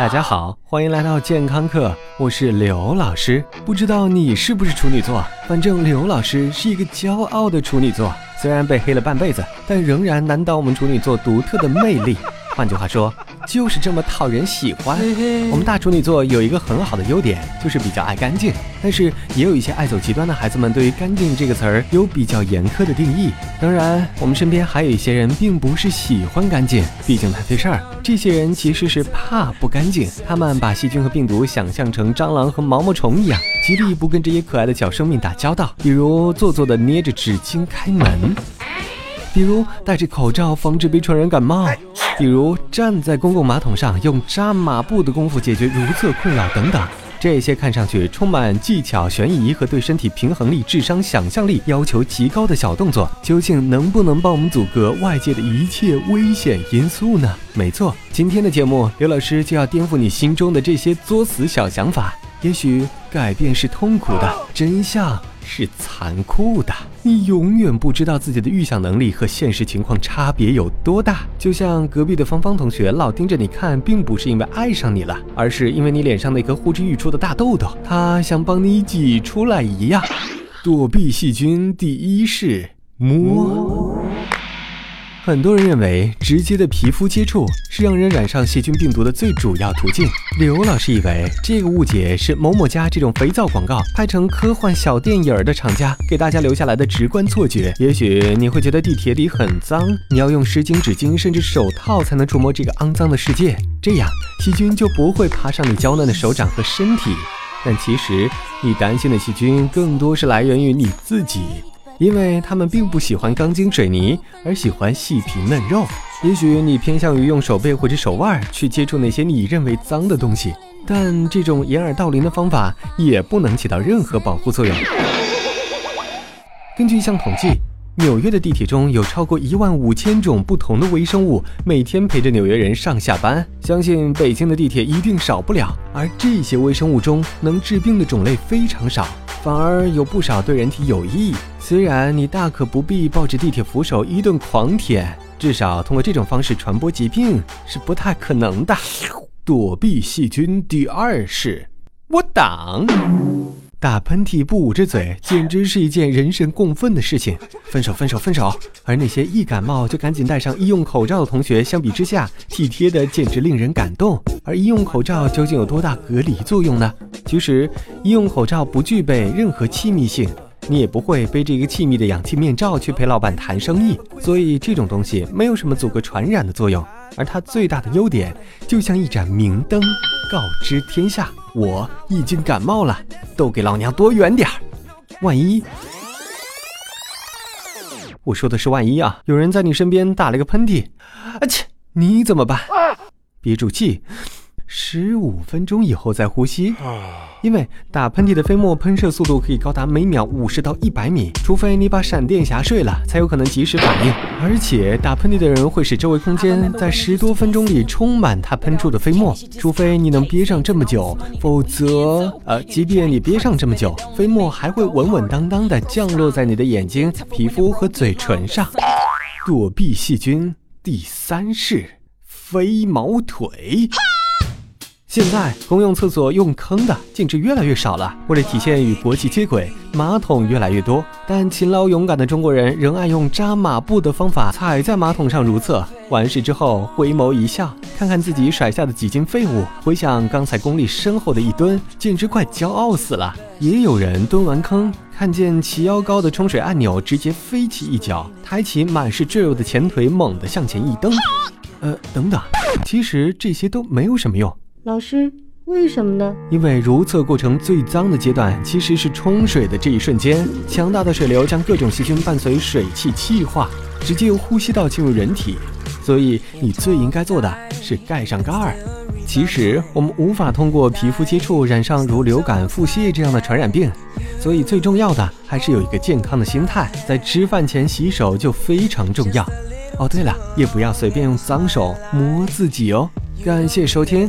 大家好，欢迎来到健康课，我是刘老师。不知道你是不是处女座？反正刘老师是一个骄傲的处女座，虽然被黑了半辈子，但仍然难倒我们处女座独特的魅力。换句话说。就是这么讨人喜欢。我们大处女座有一个很好的优点，就是比较爱干净。但是也有一些爱走极端的孩子们，对于“干净”这个词儿有比较严苛的定义。当然，我们身边还有一些人并不是喜欢干净，毕竟太费事儿。这些人其实是怕不干净，他们把细菌和病毒想象成蟑螂和毛毛虫一样，极力不跟这些可爱的小生命打交道。比如做作的捏着纸巾开门，比如戴着口罩防止被传染感冒。比如站在公共马桶上用扎马步的功夫解决如厕困扰等等，这些看上去充满技巧、悬疑和对身体平衡力、智商、想象力要求极高的小动作，究竟能不能帮我们阻隔外界的一切危险因素呢？没错，今天的节目，刘老师就要颠覆你心中的这些作死小想法。也许改变是痛苦的，真相。是残酷的，你永远不知道自己的预想能力和现实情况差别有多大。就像隔壁的芳芳同学老盯着你看，并不是因为爱上你了，而是因为你脸上那颗呼之欲出的大痘痘，他想帮你挤出来一样。躲避细菌第一式摸。很多人认为，直接的皮肤接触是让人染上细菌病毒的最主要途径。刘老师以为，这个误解是某某家这种肥皂广告拍成科幻小电影的厂家给大家留下来的直观错觉。也许你会觉得地铁里很脏，你要用湿巾、纸巾甚至手套才能触摸这个肮脏的世界，这样细菌就不会爬上你娇嫩的手掌和身体。但其实，你担心的细菌更多是来源于你自己。因为他们并不喜欢钢筋水泥，而喜欢细皮嫩肉。也许你偏向于用手背或者手腕去接触那些你认为脏的东西，但这种掩耳盗铃的方法也不能起到任何保护作用。根据一项统计，纽约的地铁中有超过一万五千种不同的微生物，每天陪着纽约人上下班。相信北京的地铁一定少不了。而这些微生物中，能治病的种类非常少。反而有不少对人体有益。虽然你大可不必抱着地铁扶手一顿狂舔，至少通过这种方式传播疾病是不太可能的。躲避细菌第二式，我挡。打喷嚏不捂着嘴，简直是一件人神共愤的事情。分手，分手，分手！而那些一感冒就赶紧戴上医用口罩的同学，相比之下，体贴的简直令人感动。而医用口罩究竟有多大隔离作用呢？其实，医用口罩不具备任何气密性，你也不会背着一个气密的氧气面罩去陪老板谈生意，所以这种东西没有什么阻隔传染的作用。而它最大的优点，就像一盏明灯，告知天下。我已经感冒了，都给老娘躲远点儿！万一，我说的是万一啊，有人在你身边打了个喷嚏，啊切，你怎么办？憋住气。十五分钟以后再呼吸，因为打喷嚏的飞沫喷射速度可以高达每秒五十到一百米，除非你把闪电侠睡了，才有可能及时反应。而且打喷嚏的人会使周围空间在十多分钟里充满他喷出的飞沫，除非你能憋上这么久，否则，呃，即便你憋上这么久，飞沫还会稳稳当当的降落在你的眼睛、皮肤和嘴唇上。躲避细菌第三式：飞毛腿。现在公用厕所用坑的竟至越来越少了。为了体现与国际接轨，马桶越来越多，但勤劳勇敢的中国人仍爱用扎马步的方法踩在马桶上如厕。完事之后回眸一笑，看看自己甩下的几斤废物，回想刚才功力深厚的一蹲，简直快骄傲死了。也有人蹲完坑，看见齐腰高的冲水按钮，直接飞起一脚，抬起满是赘肉的前腿，猛地向前一蹬。呃，等等，其实这些都没有什么用。老师，为什么呢？因为如厕过程最脏的阶段其实是冲水的这一瞬间，强大的水流将各种细菌伴随水汽气化，直接由呼吸道进入人体，所以你最应该做的是盖上盖儿。其实我们无法通过皮肤接触染上如流感、腹泻这样的传染病，所以最重要的还是有一个健康的心态，在吃饭前洗手就非常重要。哦，对了，也不要随便用脏手摸自己哦。感谢收听。